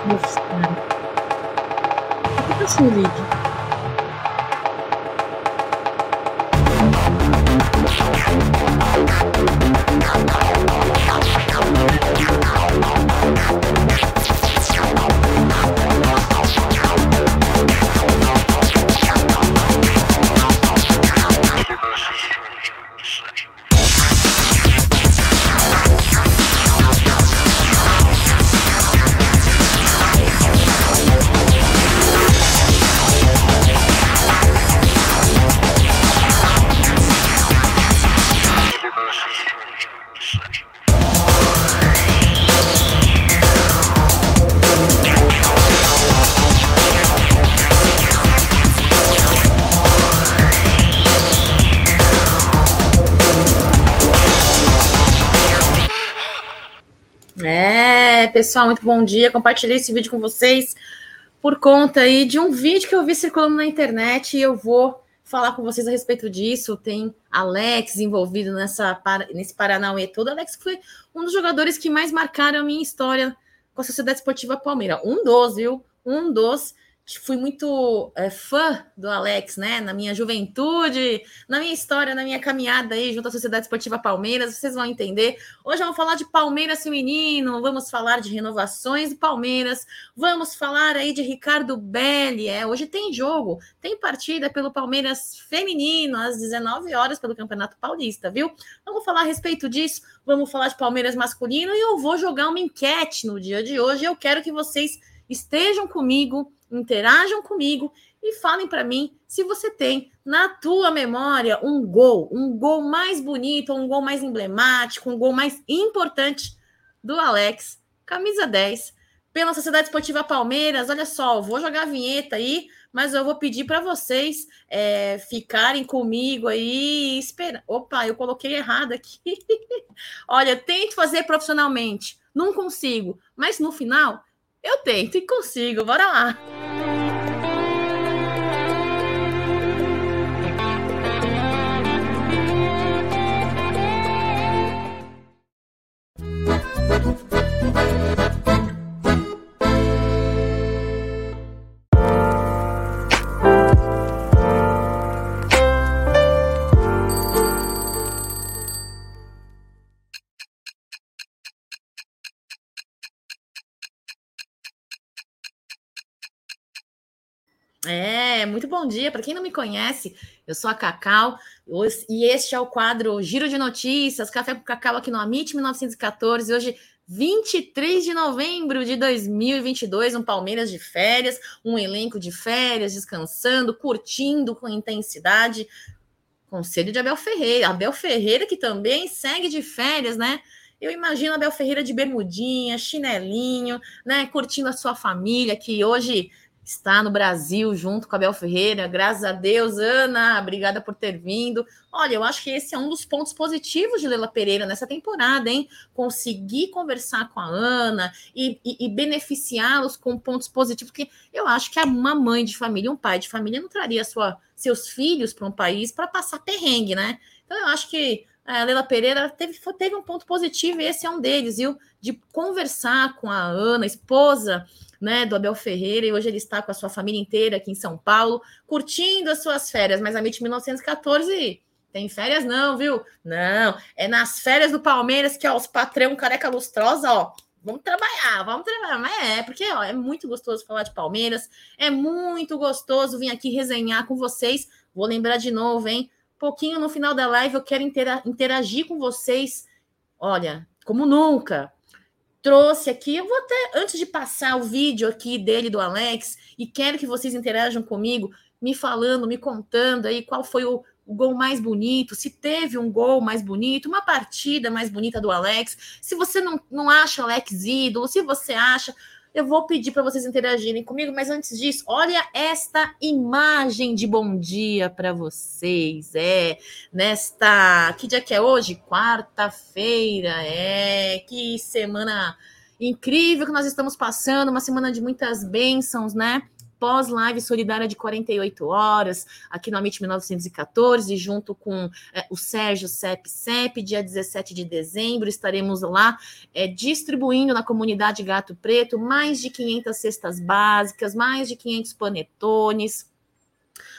Aqui é, é um fofo, cara. O que pessoal, muito bom dia. Compartilhei esse vídeo com vocês por conta aí de um vídeo que eu vi circulando na internet e eu vou falar com vocês a respeito disso. Tem Alex envolvido nessa nesse Paranauê todo. Alex foi um dos jogadores que mais marcaram a minha história com a Sociedade Esportiva Palmeiras. Um dos, viu? Um dos fui muito é, fã do Alex, né? Na minha juventude, na minha história, na minha caminhada aí junto à Sociedade Esportiva Palmeiras, vocês vão entender. Hoje vamos falar de Palmeiras feminino, vamos falar de renovações do Palmeiras, vamos falar aí de Ricardo Belli. É, hoje tem jogo, tem partida pelo Palmeiras feminino às 19 horas pelo Campeonato Paulista, viu? Vamos falar a respeito disso, vamos falar de Palmeiras masculino e eu vou jogar uma enquete no dia de hoje. Eu quero que vocês estejam comigo interajam comigo e falem para mim se você tem na tua memória um gol, um gol mais bonito, um gol mais emblemático, um gol mais importante do Alex, camisa 10, pela Sociedade Esportiva Palmeiras. Olha só, vou jogar a vinheta aí, mas eu vou pedir para vocês é, ficarem comigo aí espera. Opa, eu coloquei errado aqui. Olha, tente fazer profissionalmente. Não consigo, mas no final eu tento e consigo. Bora lá. É, muito bom dia. Para quem não me conhece, eu sou a Cacau e este é o quadro Giro de Notícias, Café com Cacau aqui no Amit 1914. Hoje, 23 de novembro de 2022, um Palmeiras de férias, um elenco de férias, descansando, curtindo com intensidade. Conselho de Abel Ferreira. Abel Ferreira que também segue de férias, né? Eu imagino Abel Ferreira de bermudinha, chinelinho, né? Curtindo a sua família, que hoje está no Brasil junto com a Bel Ferreira. Graças a Deus, Ana, obrigada por ter vindo. Olha, eu acho que esse é um dos pontos positivos de Leila Pereira nessa temporada, hein? Conseguir conversar com a Ana e, e, e beneficiá-los com pontos positivos, porque eu acho que uma mãe de família, um pai de família, não traria sua, seus filhos para um país para passar perrengue, né? Então, eu acho que a Leila Pereira teve, teve um ponto positivo, e esse é um deles, viu? De conversar com a Ana, esposa né, do Abel Ferreira, e hoje ele está com a sua família inteira aqui em São Paulo, curtindo as suas férias, mas a MIT 1914 tem férias não, viu? Não, é nas férias do Palmeiras que ó, os patrão careca lustrosa, ó, vamos trabalhar, vamos trabalhar. Mas é, porque ó, é muito gostoso falar de Palmeiras, é muito gostoso vir aqui resenhar com vocês. Vou lembrar de novo, hein? Pouquinho no final da live eu quero interagir com vocês. Olha, como nunca trouxe aqui. Eu vou até, antes de passar o vídeo aqui dele, do Alex, e quero que vocês interajam comigo, me falando, me contando aí qual foi o, o gol mais bonito, se teve um gol mais bonito, uma partida mais bonita do Alex. Se você não, não acha Alex ídolo, se você acha, eu vou pedir para vocês interagirem comigo, mas antes disso, olha esta imagem de bom dia para vocês. É, nesta. Que dia que é hoje? Quarta-feira. É, que semana incrível que nós estamos passando, uma semana de muitas bênçãos, né? Pós-live solidária de 48 horas, aqui no Amit 1914, junto com é, o Sérgio Cep Cep, dia 17 de dezembro, estaremos lá é, distribuindo na comunidade Gato Preto mais de 500 cestas básicas, mais de 500 panetones,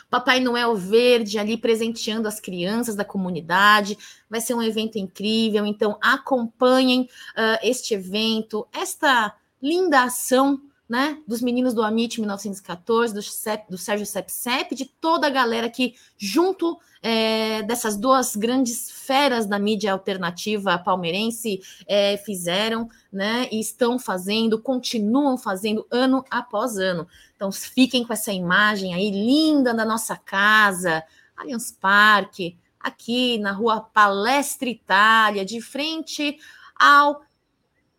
Papai Noel Verde ali presenteando as crianças da comunidade. Vai ser um evento incrível. Então, acompanhem uh, este evento, esta linda ação né, dos meninos do Amit 1914, do, Cep, do Sérgio Sepsep, de toda a galera que, junto é, dessas duas grandes feras da mídia alternativa palmeirense, é, fizeram né, e estão fazendo, continuam fazendo ano após ano. Então, fiquem com essa imagem aí linda da nossa casa, Allianz Parque, aqui na rua Palestra Itália, de frente ao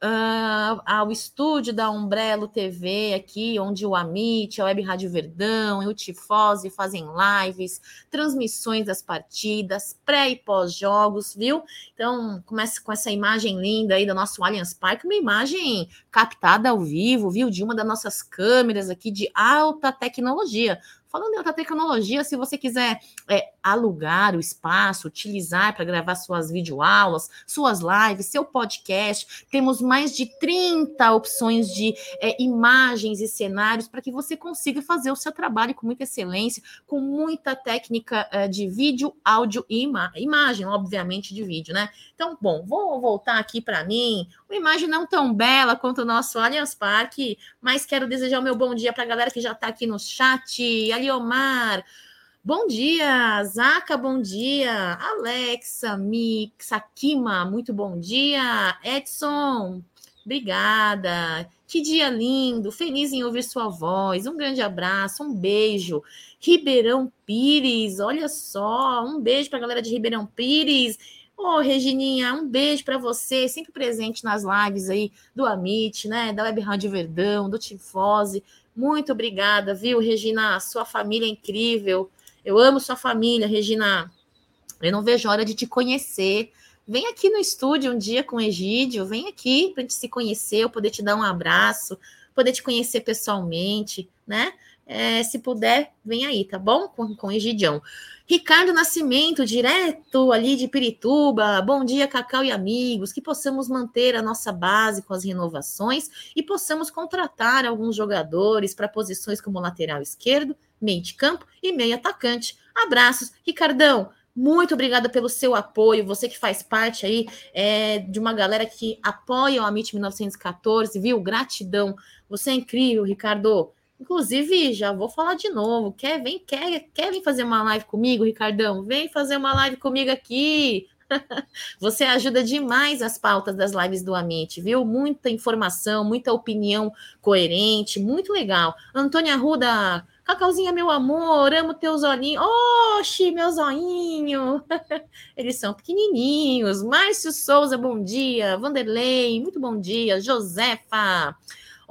uh, ao estúdio da Umbrello TV aqui, onde o Amit, a Web Rádio Verdão e o Tifose fazem lives, transmissões das partidas, pré e pós-jogos, viu? Então, começa com essa imagem linda aí do nosso Allianz Parque, uma imagem captada ao vivo, viu? De uma das nossas câmeras aqui de alta tecnologia. Falando em outra tecnologia, se você quiser é, alugar o espaço, utilizar para gravar suas videoaulas, suas lives, seu podcast, temos mais de 30 opções de é, imagens e cenários para que você consiga fazer o seu trabalho com muita excelência, com muita técnica é, de vídeo, áudio e ima imagem, obviamente, de vídeo, né? Então, bom, vou voltar aqui para mim. Uma imagem não tão bela quanto o nosso Allianz Parque, mas quero desejar o meu bom dia para a galera que já está aqui no chat. Aliomar, bom dia. Zaca, bom dia. Alexa, Mix, Akima, muito bom dia. Edson, obrigada. Que dia lindo, feliz em ouvir sua voz. Um grande abraço, um beijo. Ribeirão Pires, olha só, um beijo para a galera de Ribeirão Pires. Ô, oh, Regininha, um beijo para você, sempre presente nas lives aí do Amit, né? Da Web Rádio Verdão, do Tifose. Muito obrigada, viu, Regina? Sua família é incrível. Eu amo sua família, Regina. Eu não vejo hora de te conhecer. Vem aqui no estúdio um dia com o Egídio, vem aqui para a gente se conhecer, eu poder te dar um abraço, poder te conhecer pessoalmente, né? É, se puder, vem aí, tá bom? Com, com Egidião. Ricardo Nascimento, direto ali de Pirituba. Bom dia, Cacau e amigos. Que possamos manter a nossa base com as renovações e possamos contratar alguns jogadores para posições como lateral esquerdo, meio de campo e meio atacante. Abraços, Ricardão. Muito obrigada pelo seu apoio, você que faz parte aí é, de uma galera que apoia o Amit 1914, viu? Gratidão. Você é incrível, Ricardo. Inclusive, já vou falar de novo. Quer, vem, quer, quer vir fazer uma live comigo, Ricardão? Vem fazer uma live comigo aqui. Você ajuda demais as pautas das lives do Amit, viu? Muita informação, muita opinião coerente, muito legal. Antônia Ruda, Cacauzinha, meu amor, amo teus olhinhos. Oxi, meus olhinhos. Eles são pequenininhos. Márcio Souza, bom dia. Vanderlei, muito bom dia. Josefa.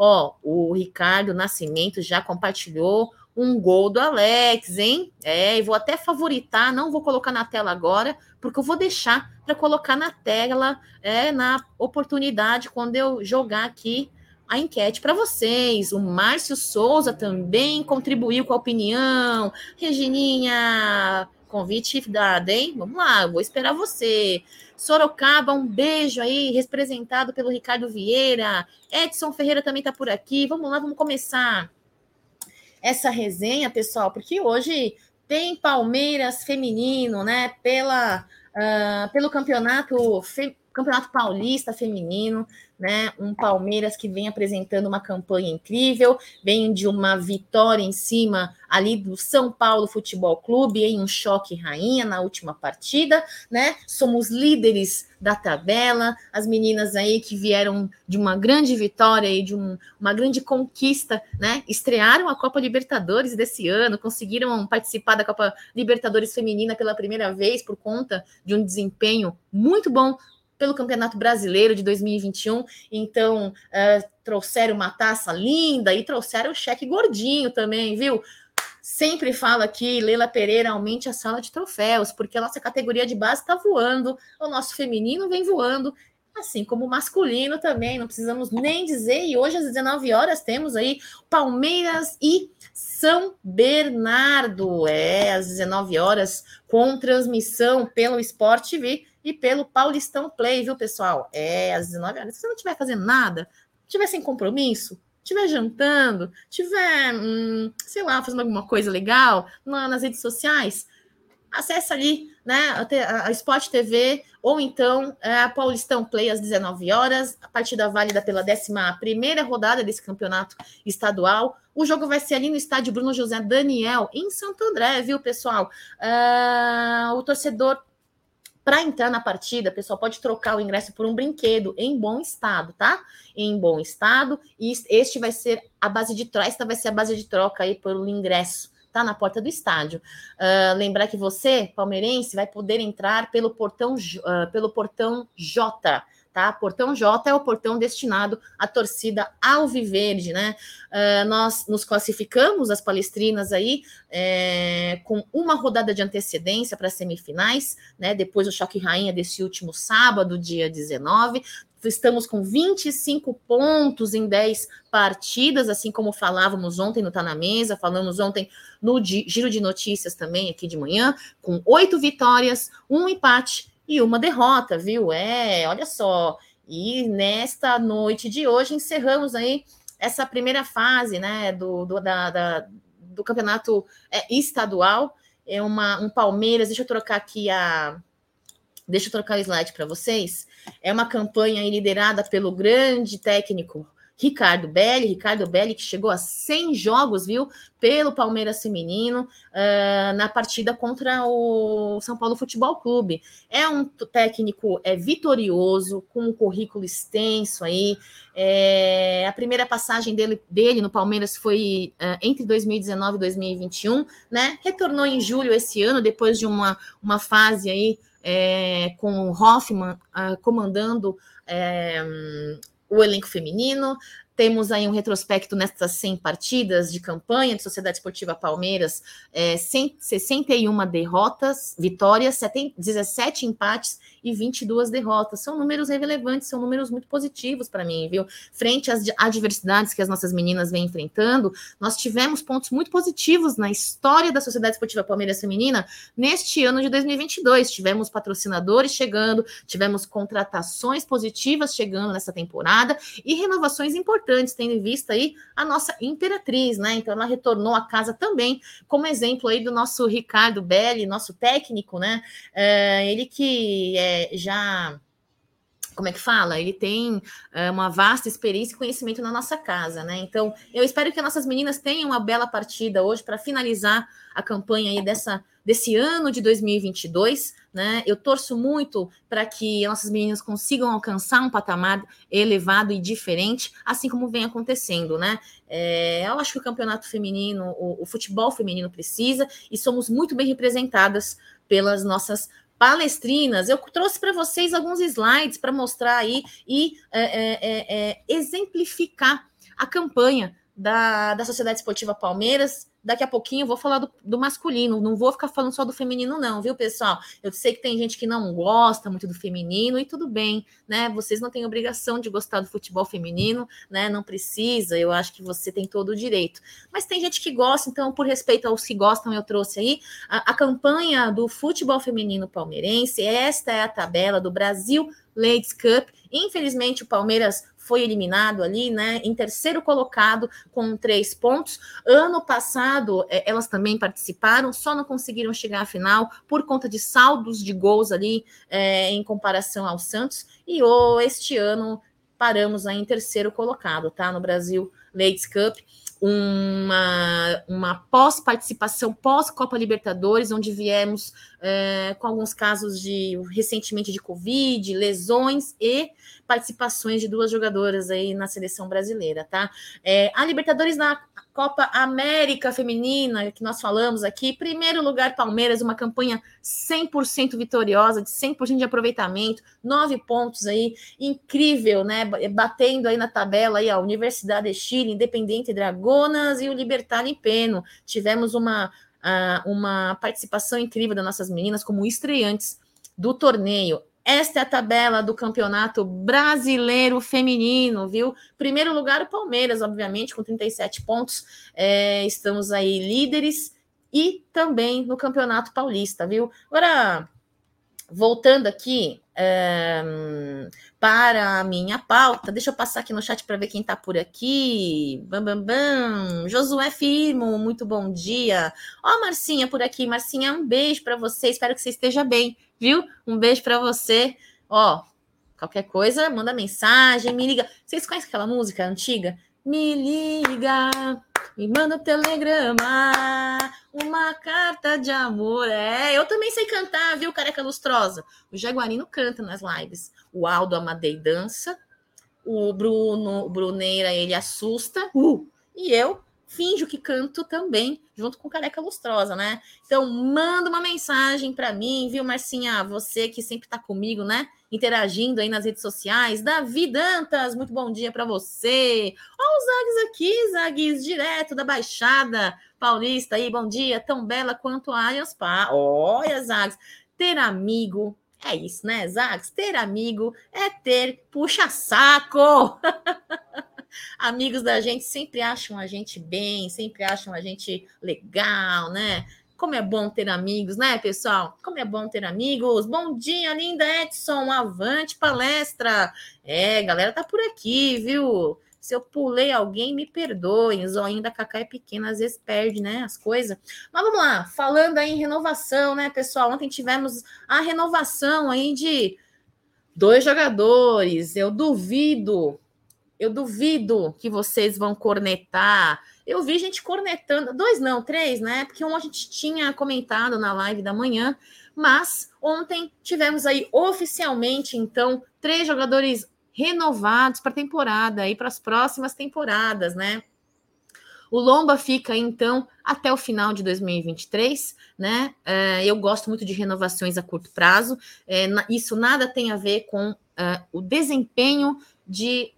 Ó, o Ricardo Nascimento já compartilhou um gol do Alex, hein? É, e vou até favoritar, não vou colocar na tela agora, porque eu vou deixar para colocar na tela, é, na oportunidade quando eu jogar aqui a enquete para vocês. O Márcio Souza também contribuiu com a opinião. Regininha, convite dado, hein? Vamos lá, vou esperar você. Sorocaba, um beijo aí, representado pelo Ricardo Vieira. Edson Ferreira também está por aqui. Vamos lá, vamos começar essa resenha, pessoal, porque hoje tem Palmeiras feminino, né? Pela, uh, pelo campeonato, fe, campeonato paulista feminino né? Um Palmeiras que vem apresentando uma campanha incrível, vem de uma vitória em cima ali do São Paulo Futebol Clube em um choque rainha na última partida, né? Somos líderes da tabela, as meninas aí que vieram de uma grande vitória e de um, uma grande conquista, né? Estrearam a Copa Libertadores desse ano, conseguiram participar da Copa Libertadores feminina pela primeira vez por conta de um desempenho muito bom pelo Campeonato Brasileiro de 2021. Então, uh, trouxeram uma taça linda e trouxeram o cheque gordinho também, viu? Sempre falo aqui, Leila Pereira, aumente a sala de troféus, porque a nossa categoria de base está voando, o nosso feminino vem voando, assim como o masculino também, não precisamos nem dizer. E hoje às 19 horas temos aí Palmeiras e São Bernardo. É, às 19 horas, com transmissão pelo Sport TV e pelo Paulistão Play, viu, pessoal? É, às 19 horas. Se você não estiver fazendo nada, estiver sem compromisso, estiver jantando, estiver, hum, sei lá, fazendo alguma coisa legal nas redes sociais, acessa ali, né, a, a Sport TV ou então é, a Paulistão Play às 19 horas, a partida válida pela 11 rodada desse campeonato estadual. O jogo vai ser ali no estádio Bruno José Daniel, em Santo André, viu, pessoal? Uh, o torcedor para entrar na partida, pessoal pode trocar o ingresso por um brinquedo em bom estado, tá? Em bom estado. E este vai ser a base de troca, esta vai ser a base de troca aí pelo ingresso, tá? Na porta do estádio. Uh, lembrar que você, palmeirense, vai poder entrar pelo portão, uh, pelo portão J tá? Portão J é o portão destinado à torcida alviverde, né? Uh, nós nos classificamos, as palestrinas aí, é, com uma rodada de antecedência para as semifinais, né? Depois do choque rainha desse último sábado, dia 19. Estamos com 25 pontos em 10 partidas, assim como falávamos ontem no Tá na Mesa, falamos ontem no Giro de Notícias também aqui de manhã, com oito vitórias, um empate e uma derrota, viu? É, olha só. E nesta noite de hoje encerramos aí essa primeira fase, né, do, do, da, da do campeonato é, estadual. É uma, um Palmeiras, deixa eu trocar aqui a. Deixa eu trocar o slide para vocês. É uma campanha liderada pelo grande técnico Ricardo Belli, Ricardo Belli que chegou a 100 jogos, viu, pelo Palmeiras Feminino uh, na partida contra o São Paulo Futebol Clube. É um técnico é vitorioso, com um currículo extenso aí. É, a primeira passagem dele, dele no Palmeiras foi uh, entre 2019 e 2021, né? Retornou em julho esse ano, depois de uma, uma fase aí é, com o Hoffman uh, comandando é, o elenco feminino. Temos aí um retrospecto nessas 100 partidas de campanha de Sociedade Esportiva Palmeiras, é, 100, 61 derrotas, vitórias, 70, 17 empates e 22 derrotas. São números relevantes, são números muito positivos para mim, viu? Frente às adversidades que as nossas meninas vêm enfrentando, nós tivemos pontos muito positivos na história da Sociedade Esportiva Palmeiras Feminina neste ano de 2022. Tivemos patrocinadores chegando, tivemos contratações positivas chegando nessa temporada e renovações importantes tendo em vista aí a nossa imperatriz, né? Então ela retornou à casa também, como exemplo aí do nosso Ricardo Belli, nosso técnico, né? É, ele que é, já como é que fala? Ele tem é, uma vasta experiência e conhecimento na nossa casa, né? Então, eu espero que nossas meninas tenham uma bela partida hoje para finalizar a campanha aí dessa, desse ano de 2022, né? Eu torço muito para que nossas meninas consigam alcançar um patamar elevado e diferente, assim como vem acontecendo, né? É, eu acho que o campeonato feminino, o, o futebol feminino precisa e somos muito bem representadas pelas nossas palestrinas. Eu trouxe para vocês alguns slides para mostrar aí e é, é, é, é, exemplificar a campanha da, da Sociedade Esportiva Palmeiras daqui a pouquinho eu vou falar do, do, masculino, não vou ficar falando só do feminino, não, viu, pessoal? Eu sei que tem gente que não gosta muito do feminino e tudo bem, né? Vocês não têm obrigação de gostar do futebol feminino, né? Não precisa, eu acho que você tem todo o direito. Mas tem gente que gosta, então, por respeito aos que gostam, eu trouxe aí a, a campanha do futebol feminino palmeirense. Esta é a tabela do Brasil Ladies Cup. Infelizmente, o Palmeiras foi eliminado ali, né, em terceiro colocado com três pontos. Ano passado, é, elas também participaram, só não conseguiram chegar à final por conta de saldos de gols ali é, em comparação ao Santos. E oh, este ano paramos aí em terceiro colocado, tá? No Brasil Ladies Cup uma, uma pós-participação, pós-Copa Libertadores, onde viemos é, com alguns casos de recentemente de Covid, lesões e participações de duas jogadoras aí na seleção brasileira, tá? É, a Libertadores na Copa América Feminina, que nós falamos aqui, primeiro lugar Palmeiras, uma campanha 100% vitoriosa, de 100% de aproveitamento, nove pontos aí, incrível, né? Batendo aí na tabela aí a Universidade de Chile, Independente E o Libertar Peno. Tivemos uma, uma participação incrível das nossas meninas como estreantes do torneio. esta é a tabela do Campeonato Brasileiro Feminino, viu? Primeiro lugar, o Palmeiras, obviamente, com 37 pontos. É, estamos aí líderes e também no Campeonato Paulista, viu? Agora, voltando aqui é, para a minha pauta, deixa eu passar aqui no chat para ver quem está por aqui. Bam, bam, bam. Josué Firmo, muito bom dia. Ó, Marcinha por aqui. Marcinha, um beijo para você. Espero que você esteja bem, viu? Um beijo para você. Ó, qualquer coisa, manda mensagem, me liga. Vocês conhecem aquela música antiga? Me liga, me manda um telegrama, uma carta de amor. É, eu também sei cantar, viu, careca lustrosa? O Jaguarino canta nas lives. O Aldo Amadei dança. O Bruno Bruneira, ele assusta. Uh, e eu finjo que canto também, junto com Careca Lustrosa, né? Então, manda uma mensagem para mim, viu, Marcinha? Você que sempre tá comigo, né? Interagindo aí nas redes sociais. Davi Dantas, muito bom dia para você. Ó, os Zagues aqui, Zagues, direto da Baixada Paulista aí, bom dia. Tão bela quanto a Allianz Pá. Olha, Zagues, ter amigo é isso, né, Zagues? Ter amigo é ter puxa-saco. amigos da gente sempre acham a gente bem, sempre acham a gente legal, né? Como é bom ter amigos, né, pessoal? Como é bom ter amigos. Bom dia, linda Edson. Avante palestra. É, galera tá por aqui, viu? Se eu pulei alguém, me perdoem. O zoinho Cacá é pequeno, às vezes perde, né, as coisas. Mas vamos lá, falando aí em renovação, né, pessoal? Ontem tivemos a renovação aí de dois jogadores. Eu duvido eu duvido que vocês vão cornetar. Eu vi gente cornetando, dois não, três, né? Porque um a gente tinha comentado na live da manhã, mas ontem tivemos aí oficialmente, então, três jogadores renovados para a temporada e para as próximas temporadas, né? O Lomba fica então até o final de 2023, né? É, eu gosto muito de renovações a curto prazo. É, isso nada tem a ver com é, o desempenho de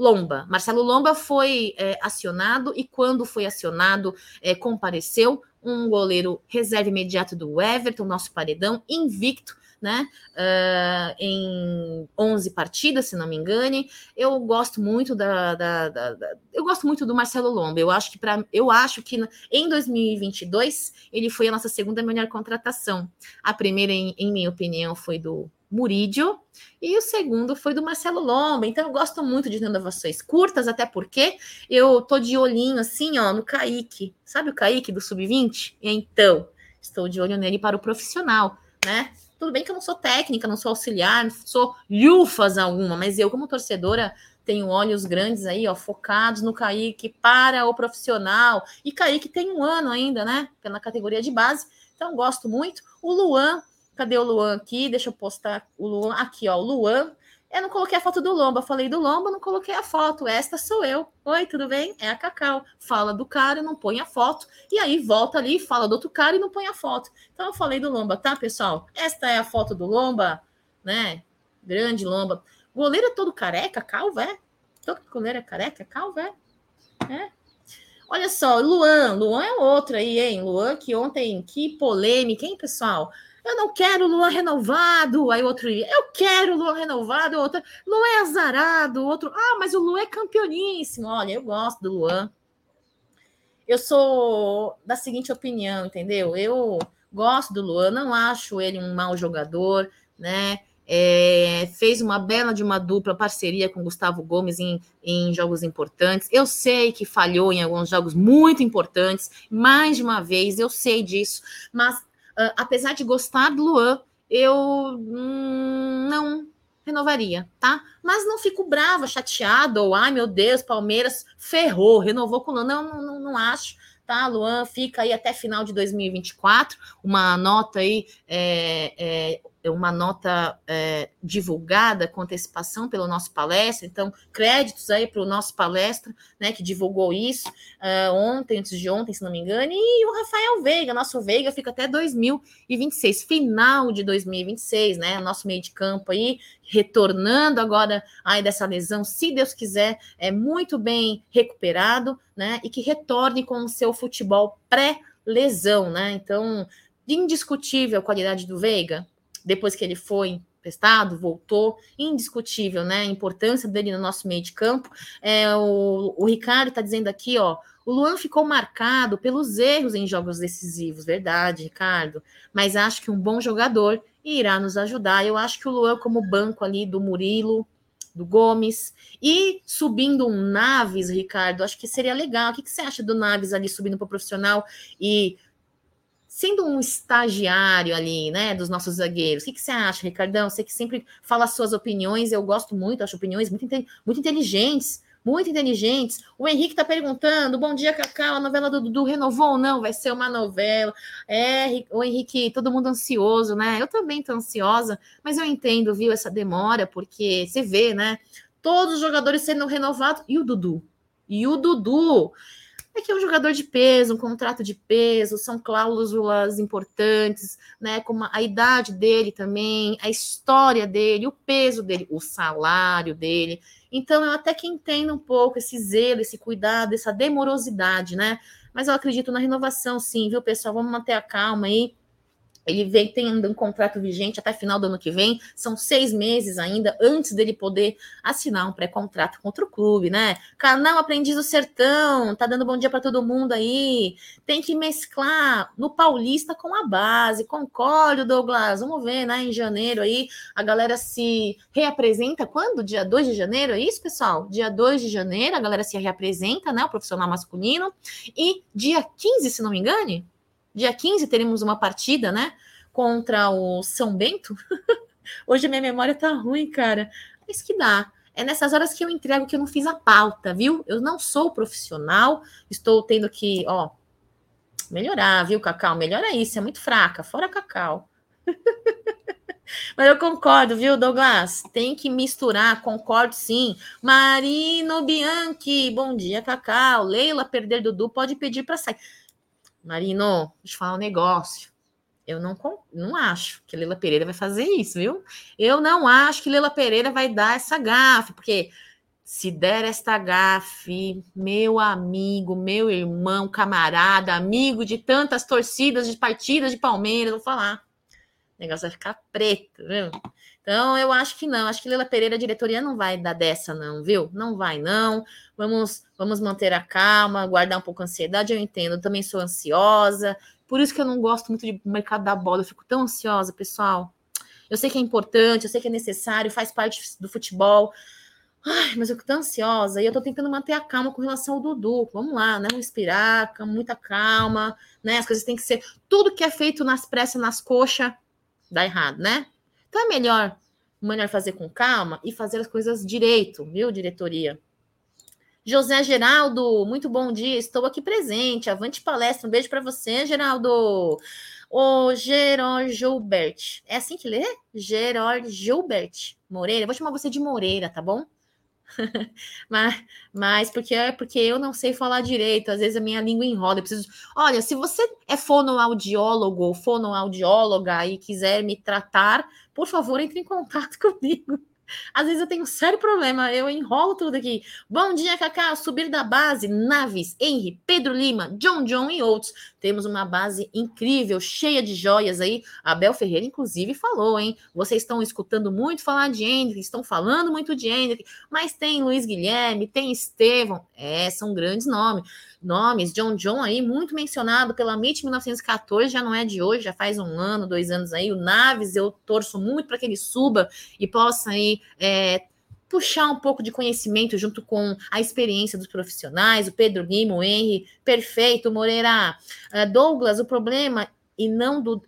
Lomba. Marcelo Lomba foi é, acionado e, quando foi acionado, é, compareceu um goleiro reserva imediato do Everton, nosso paredão, invicto, né? Uh, em 11 partidas, se não me engane. Eu gosto muito da, da, da, da eu gosto muito do Marcelo Lomba. Eu acho que para eu acho que em 2022 ele foi a nossa segunda melhor contratação. A primeira, em, em minha opinião, foi do Murídio, e o segundo foi do Marcelo Lomba. Então, eu gosto muito de renovações curtas, até porque eu tô de olhinho assim, ó, no Kaique. Sabe o Kaique do Sub-20? Então, estou de olho nele para o profissional, né? Tudo bem que eu não sou técnica, não sou auxiliar, não sou lufas alguma, mas eu, como torcedora, tenho olhos grandes aí, ó, focados no Kaique para o profissional. E Kaique tem um ano ainda, né? Pela categoria de base. Então, gosto muito. O Luan Cadê o Luan aqui? Deixa eu postar o Luan. Aqui, ó, o Luan. Eu não coloquei a foto do Lomba. Falei do Lomba, não coloquei a foto. Esta sou eu. Oi, tudo bem? É a Cacau. Fala do cara, não põe a foto. E aí volta ali, fala do outro cara e não põe a foto. Então eu falei do Lomba, tá, pessoal? Esta é a foto do Lomba, né? Grande Lomba. Goleiro é todo careca, calvo, é? Todo goleiro é careca, calvo, é? É. Olha só, Luan. Luan é outro aí, hein? Luan, que ontem, que polêmica, hein, pessoal? Eu não quero Luan renovado. Aí outro, eu quero Luan renovado. Outro, Luan é azarado. Outro, ah, mas o Luan é campeoníssimo. Olha, eu gosto do Luan. Eu sou da seguinte opinião, entendeu? Eu gosto do Luan, não acho ele um mau jogador, né? É, fez uma bela de uma dupla parceria com Gustavo Gomes em, em jogos importantes. Eu sei que falhou em alguns jogos muito importantes, mais de uma vez, eu sei disso, mas Uh, apesar de gostar do Luan, eu hum, não renovaria, tá? Mas não fico brava, chateada, ou ai meu Deus, Palmeiras ferrou, renovou com o Luan. Não, não, não acho, tá? Luan fica aí até final de 2024, uma nota aí é, é, uma nota é, divulgada com antecipação pelo nosso palestra, então créditos aí para o nosso palestra, né, que divulgou isso uh, ontem, antes de ontem, se não me engano, e o Rafael Veiga, nosso Veiga fica até 2026, final de 2026, né, nosso meio de campo aí, retornando agora aí dessa lesão, se Deus quiser, é muito bem recuperado, né, e que retorne com o seu futebol pré-lesão, né, então indiscutível a qualidade do Veiga, depois que ele foi prestado, voltou, indiscutível, né? A importância dele no nosso meio de campo. É, o, o Ricardo está dizendo aqui, ó, o Luan ficou marcado pelos erros em jogos decisivos, verdade, Ricardo. Mas acho que um bom jogador irá nos ajudar. Eu acho que o Luan, como banco ali do Murilo, do Gomes, e subindo um Naves, Ricardo, acho que seria legal. O que, que você acha do Naves ali subindo para o profissional e sendo um estagiário ali, né, dos nossos zagueiros, o que, que você acha, Ricardão? Você que sempre fala as suas opiniões, eu gosto muito, acho opiniões muito, muito inteligentes, muito inteligentes. O Henrique está perguntando: bom dia, Cacau, a novela do Dudu renovou ou não? Vai ser uma novela. É, o Henrique, todo mundo ansioso, né? Eu também estou ansiosa, mas eu entendo, viu, essa demora, porque você vê, né? Todos os jogadores sendo renovados e o Dudu. E o Dudu é que é um jogador de peso, um contrato de peso, são cláusulas importantes, né? Como a idade dele também, a história dele, o peso dele, o salário dele. Então, eu até que entendo um pouco esse zelo, esse cuidado, essa demorosidade, né? Mas eu acredito na renovação, sim, viu, pessoal? Vamos manter a calma aí. Ele vem tendo um contrato vigente até final do ano que vem, são seis meses ainda antes dele poder assinar um pré-contrato contra o clube, né? Canal Aprendiz do Sertão, tá dando bom dia para todo mundo aí. Tem que mesclar no Paulista com a base. Concordo, Douglas. Vamos ver, né? Em janeiro aí, a galera se reapresenta quando? Dia 2 de janeiro, é isso, pessoal? Dia 2 de janeiro, a galera se reapresenta, né? O profissional masculino. E dia 15, se não me engane, Dia 15 teremos uma partida, né? Contra o São Bento. Hoje minha memória tá ruim, cara. Mas que dá. É nessas horas que eu entrego que eu não fiz a pauta, viu? Eu não sou profissional, estou tendo que, ó, melhorar, viu, Cacau? Melhora isso, é muito fraca. Fora Cacau. Mas eu concordo, viu, Douglas? Tem que misturar, concordo sim. Marino Bianchi, bom dia, Cacau. Leila perder Dudu, pode pedir para sair. Marino, deixa eu falar um negócio. Eu não, não acho que Leila Pereira vai fazer isso, viu? Eu não acho que Leila Pereira vai dar essa gafe, porque se der esta gafe, meu amigo, meu irmão, camarada, amigo de tantas torcidas de partidas de Palmeiras, vou falar. O negócio vai ficar preto, viu? Então, eu acho que não. Acho que Leila Pereira, a diretoria, não vai dar dessa, não, viu? Não vai, não. Vamos, vamos manter a calma, guardar um pouco a ansiedade. Eu entendo, eu também sou ansiosa. Por isso que eu não gosto muito de mercado da bola. Eu fico tão ansiosa, pessoal. Eu sei que é importante, eu sei que é necessário, faz parte do futebol. Ai, mas eu fico tão ansiosa e eu tô tentando manter a calma com relação ao Dudu. Vamos lá, né? Respirar, com muita calma, né? As coisas têm que ser. Tudo que é feito nas pressas, nas coxas, dá errado, né? Então é melhor, melhor fazer com calma e fazer as coisas direito, viu, diretoria? José Geraldo, muito bom dia, estou aqui presente. Avante palestra, um beijo para você, Geraldo. O Gerard Gilbert, é assim que lê? Gerard Gilbert Moreira, vou chamar você de Moreira, tá bom? mas, mas porque é porque eu não sei falar direito, às vezes a minha língua enrola. Eu preciso. Olha, se você é fonoaudiólogo ou fonoaudióloga e quiser me tratar, por favor, entre em contato comigo. Às vezes eu tenho um sério problema, eu enrolo tudo aqui. Bom dia, Cacá. Subir da base, Naves, Henry, Pedro Lima, John John e outros. Temos uma base incrível, cheia de joias aí. Abel Ferreira, inclusive, falou, hein? Vocês estão escutando muito falar de Hendrick, estão falando muito de Hendrick, mas tem Luiz Guilherme, tem Estevão. É, são grandes nomes nomes, John John aí, muito mencionado pela MIT 1914, já não é de hoje, já faz um ano, dois anos aí. O Naves, eu torço muito para que ele suba e possa aí é, puxar um pouco de conhecimento junto com a experiência dos profissionais, o Pedro Lima, o Henry, perfeito, Moreira. Uh, Douglas, o problema e não do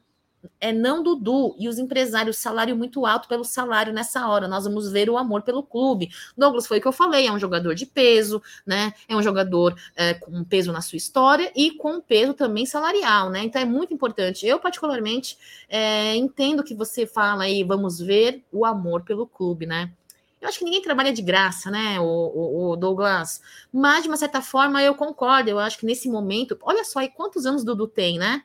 é não Dudu e os empresários, salário muito alto pelo salário nessa hora. Nós vamos ver o amor pelo clube. Douglas foi o que eu falei, é um jogador de peso, né? É um jogador é, com peso na sua história e com peso também salarial, né? Então é muito importante. Eu, particularmente, é, entendo que você fala aí, vamos ver o amor pelo clube, né? Eu acho que ninguém trabalha de graça, né, o, o, o, Douglas? Mas, de uma certa forma, eu concordo. Eu acho que nesse momento, olha só aí quantos anos Dudu tem, né?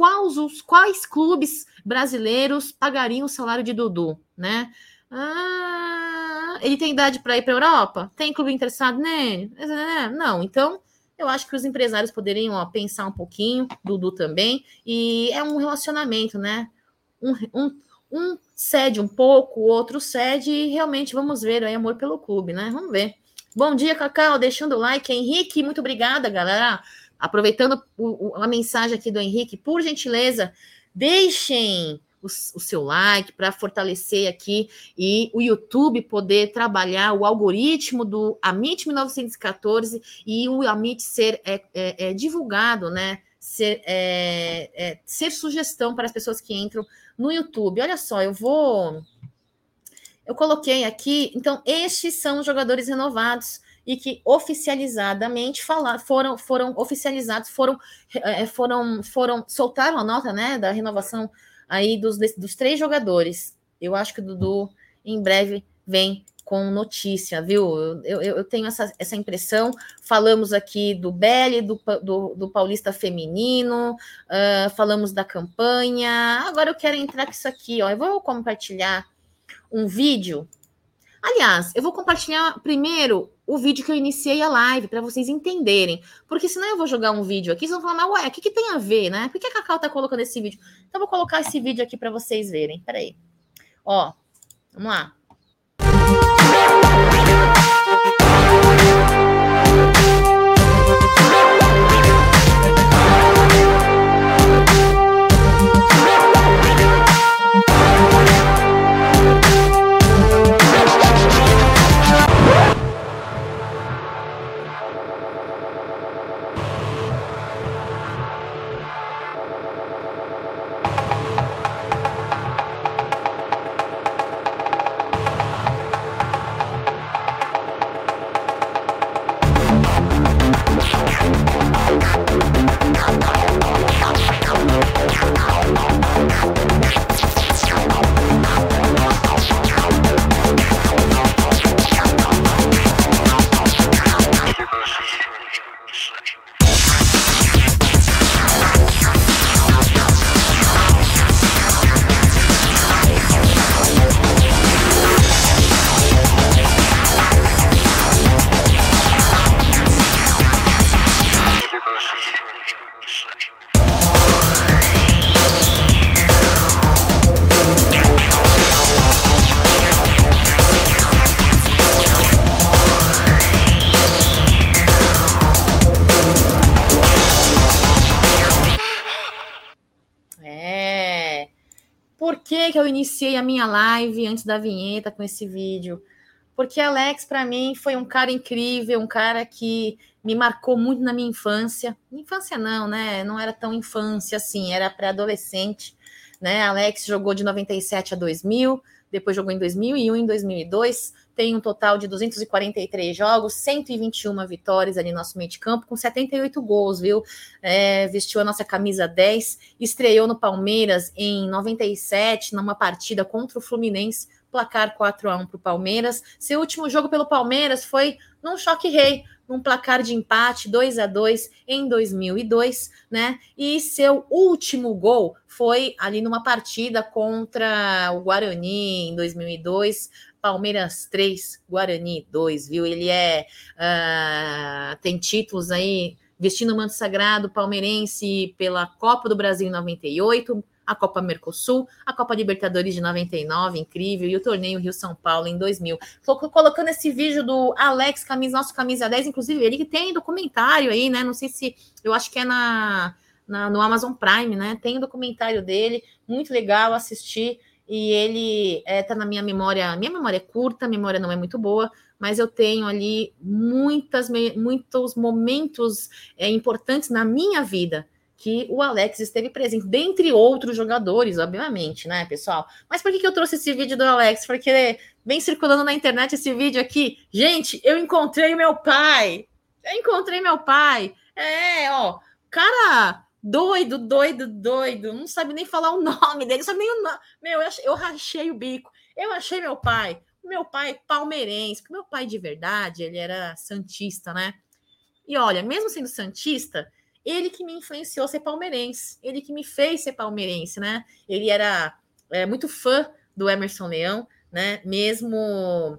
Quais, os, quais clubes brasileiros pagariam o salário de Dudu, né? Ah, ele tem idade para ir para a Europa? Tem clube interessado nele? É, não, então eu acho que os empresários poderiam ó, pensar um pouquinho, Dudu também, e é um relacionamento, né? Um, um, um cede um pouco, o outro cede e realmente vamos ver aí amor pelo clube, né? Vamos ver. Bom dia, Cacau, deixando o like. Henrique, muito obrigada, galera. Aproveitando o, a mensagem aqui do Henrique, por gentileza, deixem o, o seu like para fortalecer aqui e o YouTube poder trabalhar o algoritmo do Amit 1914 e o Amit ser é, é, é divulgado, né? Ser, é, é, ser sugestão para as pessoas que entram no YouTube. Olha só, eu vou. Eu coloquei aqui, então, estes são os jogadores renovados e que oficializadamente falar, foram, foram oficializados, foram, é, foram, foram, soltaram a nota né, da renovação aí dos, dos três jogadores. Eu acho que o Dudu em breve vem com notícia, viu? Eu, eu, eu, tenho essa, essa impressão. Falamos aqui do Belly, do, do, do Paulista Feminino, uh, falamos da campanha. Agora eu quero entrar com isso aqui, ó. Eu vou compartilhar um vídeo. Aliás, eu vou compartilhar primeiro o vídeo que eu iniciei a live para vocês entenderem. Porque senão eu vou jogar um vídeo aqui, vocês vão falar, mas ué, o que, que tem a ver, né? Por que a Cacau tá colocando esse vídeo? Então eu vou colocar esse vídeo aqui para vocês verem. Peraí. Ó, vamos lá. Que eu iniciei a minha live antes da vinheta com esse vídeo? Porque Alex, para mim, foi um cara incrível, um cara que me marcou muito na minha infância. Infância não, né? Não era tão infância assim, era pré-adolescente. Né? Alex jogou de 97 a 2000, depois jogou em 2001 e em 2002, tem um total de 243 jogos, 121 vitórias ali no nosso meio de campo, com 78 gols, viu? É, vestiu a nossa camisa 10, estreou no Palmeiras em 97, numa partida contra o Fluminense, placar 4 a 1 para o Palmeiras. Seu último jogo pelo Palmeiras foi num choque rei, num placar de empate 2 a 2 em 2002, né? E seu último gol foi ali numa partida contra o Guarani em 2002, Palmeiras 3, Guarani 2, viu? Ele é uh, tem títulos aí vestindo o manto sagrado palmeirense pela Copa do Brasil em 98, a Copa Mercosul, a Copa Libertadores de 99, incrível, e o torneio Rio São Paulo em 2000. Tô colocando esse vídeo do Alex, camisa, nosso camisa 10, inclusive ele que tem documentário aí, né? Não sei se, eu acho que é na, na no Amazon Prime, né? Tem o documentário dele, muito legal assistir e ele é, tá na minha memória. Minha memória é curta, memória não é muito boa, mas eu tenho ali muitas, muitos momentos é, importantes na minha vida que o Alex esteve presente, dentre outros jogadores, obviamente, né, pessoal? Mas por que, eu trouxe esse vídeo do Alex? Porque vem circulando na internet esse vídeo aqui. Gente, eu encontrei meu pai! Eu encontrei meu pai! É, ó, cara doido, doido, doido, não sabe nem falar o nome dele, não sabe nem o nome. Meu, eu, rachei o bico. Eu achei meu pai. Meu pai palmeirense, meu pai de verdade, ele era santista, né? E olha, mesmo sendo santista, ele que me influenciou a ser palmeirense, ele que me fez ser palmeirense, né? Ele era é, muito fã do Emerson Leão, né? Mesmo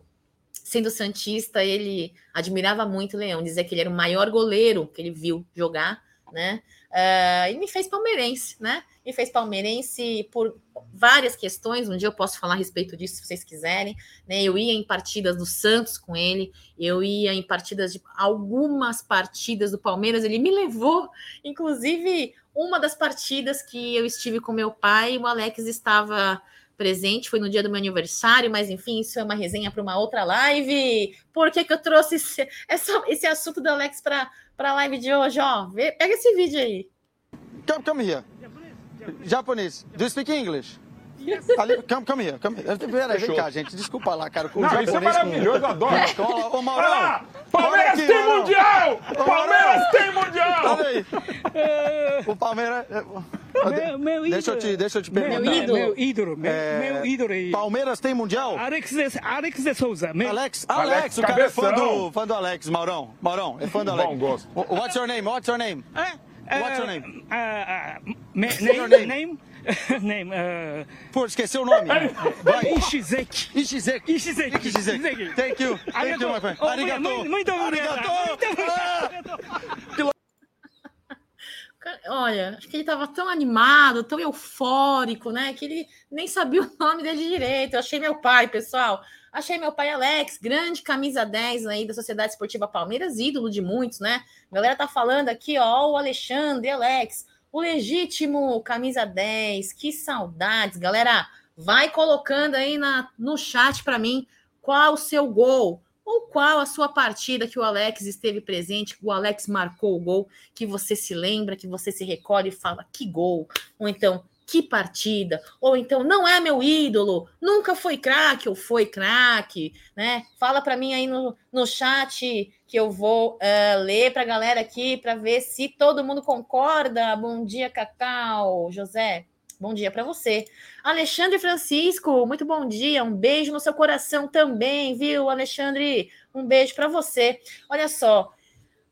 sendo santista, ele admirava muito o Leão, dizia que ele era o maior goleiro que ele viu jogar, né? Uh, e me fez palmeirense, né? Me fez palmeirense por várias questões. Um dia eu posso falar a respeito disso, se vocês quiserem. Né? Eu ia em partidas do Santos com ele, eu ia em partidas de algumas partidas do Palmeiras. Ele me levou, inclusive, uma das partidas que eu estive com meu pai, o Alex estava presente, foi no dia do meu aniversário, mas enfim, isso é uma resenha para uma outra live. Por que, que eu trouxe esse, essa, esse assunto do Alex para a live de hoje? Ó, vê, pega esse vídeo aí. Come, come here. Japonês. Do you speak English? Yes. Ali, come, come here, come here. Peraí, vem cá, gente. Desculpa lá, cara. Com Não, japonês, isso é maravilhoso, com... eu adoro. Escola. Ô, Maurão. Ah, Palmeiras aqui, tem Maurão. Mundial! Ô, Palmeiras tem Mundial! Olha aí. O Palmeiras... É, meu, meu ídolo. Deixa eu te, deixa eu te perguntar. Meu ídolo. Meu ídolo. Meu, é... meu ídolo aí. Palmeiras tem Mundial? Alex de, Alex de Souza. Meu... Alex, Alex, Alex o cara é fã do, fã do Alex, Maurão. Maurão, é fã do Alex. Bom gosto. What's your name? What's your name? É, What's your name? Uh, uh, name? name? name? Name. Uh... Pô, esqueceu o nome. Vai. Ishizeki. Ishizeki. Ishizeki. Ishizeki. Thank you. Thank you, my friend. Oh, Arigato. Muito obrigado. Arigato. Olha, acho que ele estava tão animado, tão eufórico, né? Que ele nem sabia o nome dele direito. Eu achei meu pai, pessoal. Achei meu pai Alex, grande camisa 10 aí da Sociedade Esportiva Palmeiras, ídolo de muitos, né? A galera tá falando aqui, ó, o Alexandre Alex, o legítimo camisa 10, que saudades, galera. Vai colocando aí na, no chat para mim qual o seu gol ou qual a sua partida que o Alex esteve presente, que o Alex marcou o gol, que você se lembra, que você se recolhe e fala que gol, ou então que partida, ou então não é meu ídolo, nunca foi craque ou foi craque, né? Fala para mim aí no, no chat que eu vou uh, ler para a galera aqui para ver se todo mundo concorda. Bom dia, Cacau, José. Bom dia para você. Alexandre Francisco, muito bom dia. Um beijo no seu coração também, viu, Alexandre? Um beijo para você. Olha só,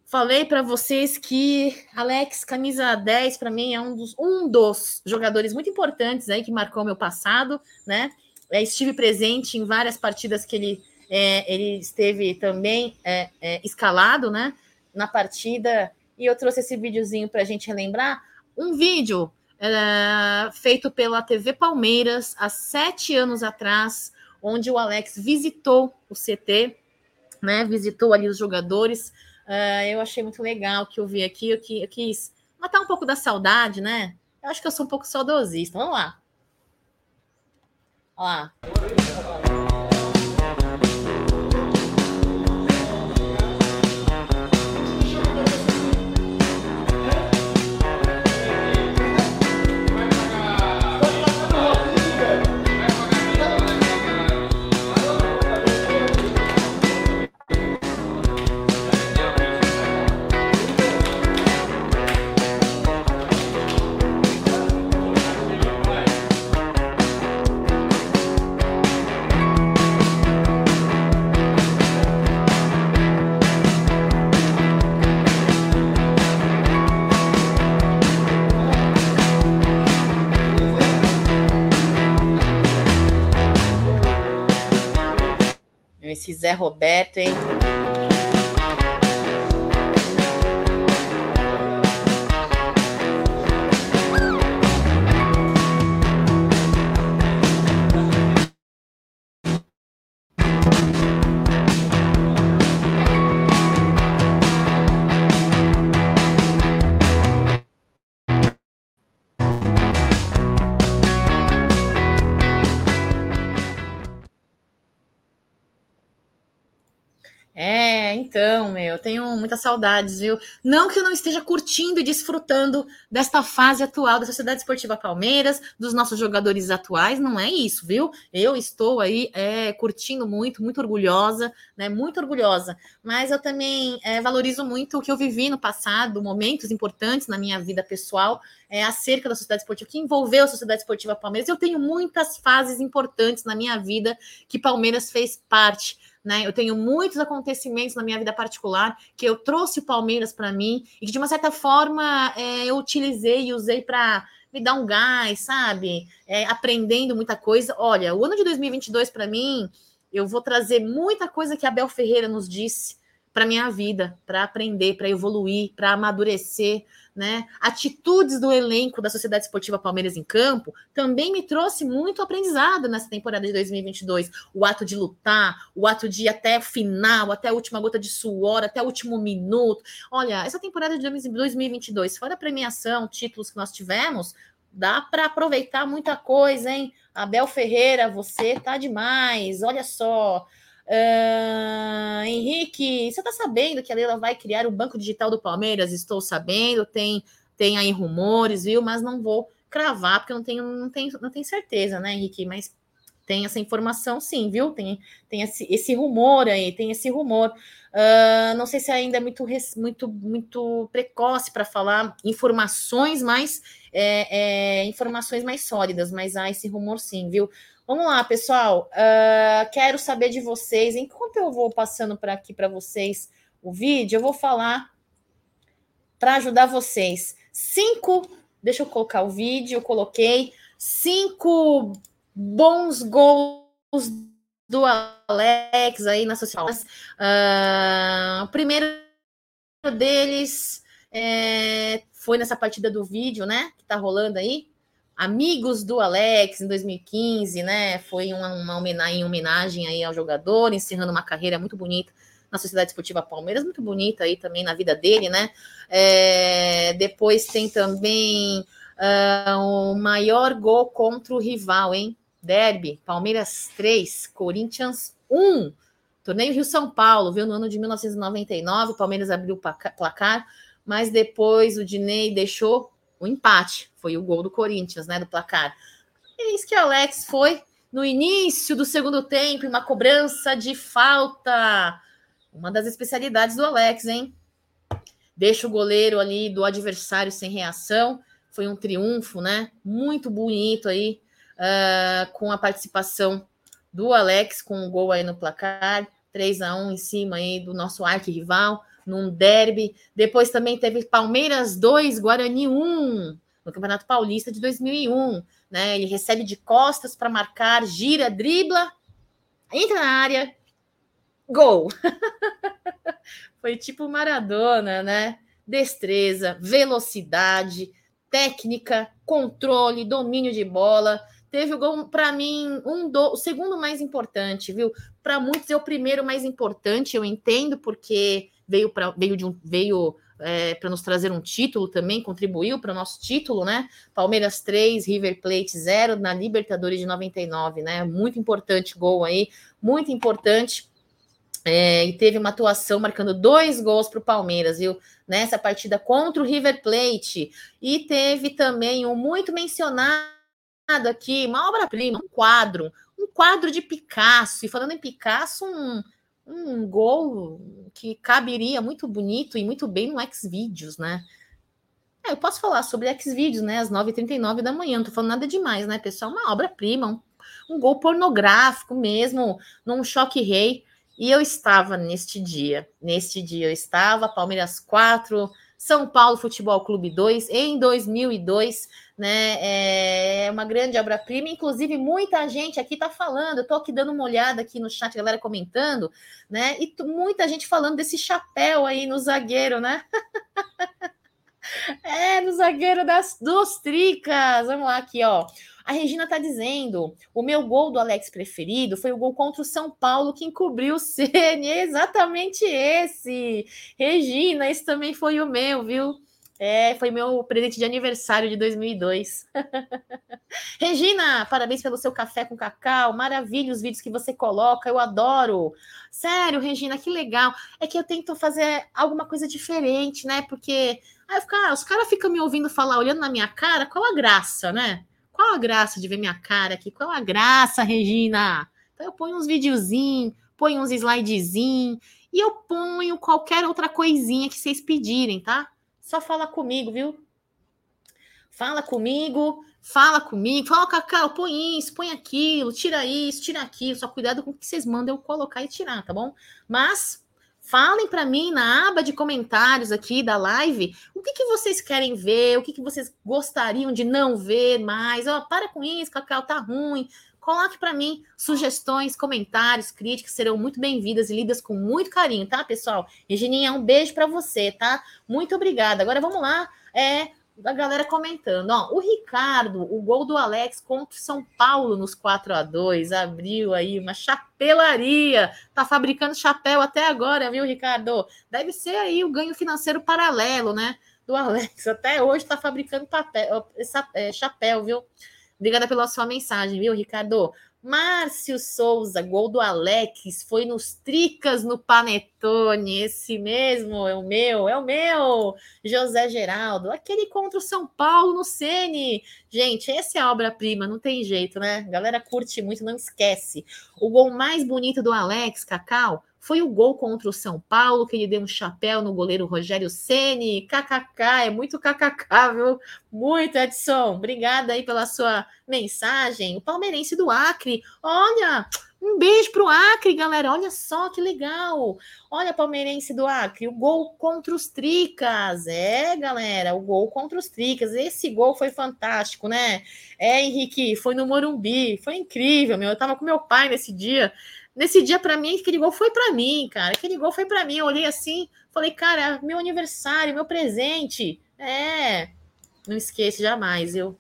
Falei para vocês que Alex, camisa 10, para mim é um dos, um dos jogadores muito importantes aí que marcou meu passado, né? É, estive presente em várias partidas que ele, é, ele esteve também é, é escalado, né? Na partida, e eu trouxe esse videozinho para a gente relembrar. Um vídeo é, feito pela TV Palmeiras há sete anos atrás, onde o Alex visitou o CT, né? Visitou ali os jogadores Uh, eu achei muito legal que eu vi aqui, eu, que, eu quis matar um pouco da saudade, né? Eu acho que eu sou um pouco saudosista. Vamos lá. Olha lá. Zé Roberto, hein? Então, meu, eu tenho muitas saudades, viu? Não que eu não esteja curtindo e desfrutando desta fase atual da Sociedade Esportiva Palmeiras, dos nossos jogadores atuais, não é isso, viu? Eu estou aí é, curtindo muito, muito orgulhosa, né? Muito orgulhosa. Mas eu também é, valorizo muito o que eu vivi no passado, momentos importantes na minha vida pessoal, é, acerca da Sociedade Esportiva, que envolveu a Sociedade Esportiva Palmeiras. Eu tenho muitas fases importantes na minha vida que Palmeiras fez parte né? Eu tenho muitos acontecimentos na minha vida particular que eu trouxe o Palmeiras para mim e que de uma certa forma é, eu utilizei e usei para me dar um gás, sabe? É, aprendendo muita coisa. Olha, o ano de 2022 para mim, eu vou trazer muita coisa que a Bel Ferreira nos disse para minha vida, para aprender, para evoluir, para amadurecer, né? Atitudes do elenco da Sociedade Esportiva Palmeiras em campo também me trouxe muito aprendizado nessa temporada de 2022. O ato de lutar, o ato de ir até o final, até a última gota de suor, até o último minuto. Olha, essa temporada de 2022, fora a premiação, títulos que nós tivemos, dá para aproveitar muita coisa, hein? Abel Ferreira, você tá demais. Olha só. Uh, Henrique, você está sabendo que a Leila vai criar o banco digital do Palmeiras? Estou sabendo, tem, tem aí rumores, viu? Mas não vou cravar, porque não tenho, não tenho, não tenho certeza, né, Henrique? Mas tem essa informação, sim, viu? Tem, tem esse, esse rumor aí, tem esse rumor. Uh, não sei se ainda é muito, muito, muito precoce para falar informações mais é, é, informações mais sólidas, mas há esse rumor sim, viu? Vamos lá, pessoal. Uh, quero saber de vocês. Enquanto eu vou passando para aqui para vocês o vídeo, eu vou falar para ajudar vocês. Cinco. Deixa eu colocar o vídeo. Eu coloquei cinco bons gols do Alex aí na social. Uh, o primeiro deles é, foi nessa partida do vídeo, né? Que tá rolando aí. Amigos do Alex em 2015, né? Foi uma, uma homenagem, homenagem aí ao jogador, encerrando uma carreira muito bonita na Sociedade Esportiva Palmeiras, muito bonita aí também na vida dele, né? É, depois tem também uh, o maior gol contra o rival, hein? Derby, Palmeiras 3, Corinthians 1. Torneio Rio São Paulo, viu? No ano de 1999, o Palmeiras abriu o placar, mas depois o Dinei deixou o empate. Foi o gol do Corinthians, né? Do placar. E isso que o Alex foi no início do segundo tempo, uma cobrança de falta. Uma das especialidades do Alex, hein? Deixa o goleiro ali do adversário sem reação. Foi um triunfo, né? Muito bonito aí, uh, com a participação do Alex, com o um gol aí no placar. 3 a 1 em cima aí do nosso arquirrival num derby. Depois também teve Palmeiras 2, Guarani 1, no Campeonato Paulista de 2001. Né? Ele recebe de costas para marcar, gira, dribla, entra na área, gol. Foi tipo Maradona, né? Destreza, velocidade, técnica, controle, domínio de bola. Teve o gol, para mim, um do, o segundo mais importante, viu? Para muitos é o primeiro mais importante, eu entendo, porque veio para veio de um veio é, para nos trazer um título também, contribuiu para o nosso título, né? Palmeiras 3, River Plate 0 na Libertadores de 99, né? Muito importante gol aí, muito importante. É, e teve uma atuação marcando dois gols para o Palmeiras, viu? Nessa partida contra o River Plate. E teve também um muito mencionado aqui, uma obra-prima, um quadro, um quadro de Picasso. E falando em Picasso, um um gol que caberia muito bonito e muito bem no Xvideos, né? É, eu posso falar sobre Xvideos, né? Às 9h39 da manhã, não tô falando nada demais, né, pessoal? Uma obra-prima, um, um, gol pornográfico mesmo, num choque rei. E eu estava neste dia, neste dia eu estava, Palmeiras 4, São Paulo Futebol Clube 2, em 2002, né? É uma grande obra-prima. Inclusive, muita gente aqui está falando. Eu estou aqui dando uma olhada aqui no chat, galera comentando, né? E muita gente falando desse chapéu aí no zagueiro, né? é, no zagueiro das, dos Tricas. Vamos lá aqui, ó. A Regina está dizendo: o meu gol do Alex preferido foi o gol contra o São Paulo que encobriu o Ceni. exatamente esse. Regina, esse também foi o meu, viu? É, foi meu presente de aniversário de 2002. Regina, parabéns pelo seu café com cacau. Maravilha os vídeos que você coloca, eu adoro. Sério, Regina, que legal. É que eu tento fazer alguma coisa diferente, né? Porque aí fico, ah, os caras ficam me ouvindo falar, olhando na minha cara, qual a graça, né? Qual a graça de ver minha cara aqui? Qual a graça, Regina? Então eu ponho uns videozinhos, ponho uns slidezinhos e eu ponho qualquer outra coisinha que vocês pedirem, tá? Só fala comigo, viu? Fala comigo, fala comigo, fala, Cacau, põe isso, põe aquilo, tira isso, tira aquilo. Só cuidado com o que vocês mandam eu colocar e tirar, tá bom? Mas falem para mim na aba de comentários aqui da live o que, que vocês querem ver, o que, que vocês gostariam de não ver mais. Ó, oh, para com isso, Cacau, tá ruim. Coloque para mim sugestões, comentários, críticas, serão muito bem-vindas e lidas com muito carinho, tá, pessoal? Regininha, um beijo para você, tá? Muito obrigada. Agora vamos lá. É, da galera comentando. Ó, o Ricardo, o gol do Alex contra o São Paulo nos 4 a 2 abriu aí uma chapelaria. Tá fabricando chapéu até agora, viu, Ricardo? Deve ser aí o ganho financeiro paralelo, né? Do Alex. Até hoje tá fabricando papel, é, chapéu, viu? Obrigada pela sua mensagem, viu, Ricardo? Márcio Souza, gol do Alex, foi nos Tricas no Panetone, esse mesmo é o meu, é o meu. José Geraldo, aquele contra o São Paulo no Sene. Gente, essa é a obra-prima, não tem jeito, né? A galera curte muito, não esquece. O gol mais bonito do Alex, Cacau, foi o gol contra o São Paulo, que ele deu um chapéu no goleiro Rogério Ceni. KKK, é muito KKK, viu? Muito, Edson. Obrigada aí pela sua mensagem. O palmeirense do Acre. Olha, um beijo pro Acre, galera. Olha só que legal. Olha, palmeirense do Acre, o gol contra os Tricas. É, galera, o gol contra os Tricas. Esse gol foi fantástico, né? É, Henrique, foi no Morumbi. Foi incrível, meu. Eu tava com meu pai nesse dia. Nesse dia, para mim, aquele gol foi para mim, cara. Aquele gol foi para mim. Eu olhei assim, falei, cara, meu aniversário, meu presente. É, não esqueça jamais, eu.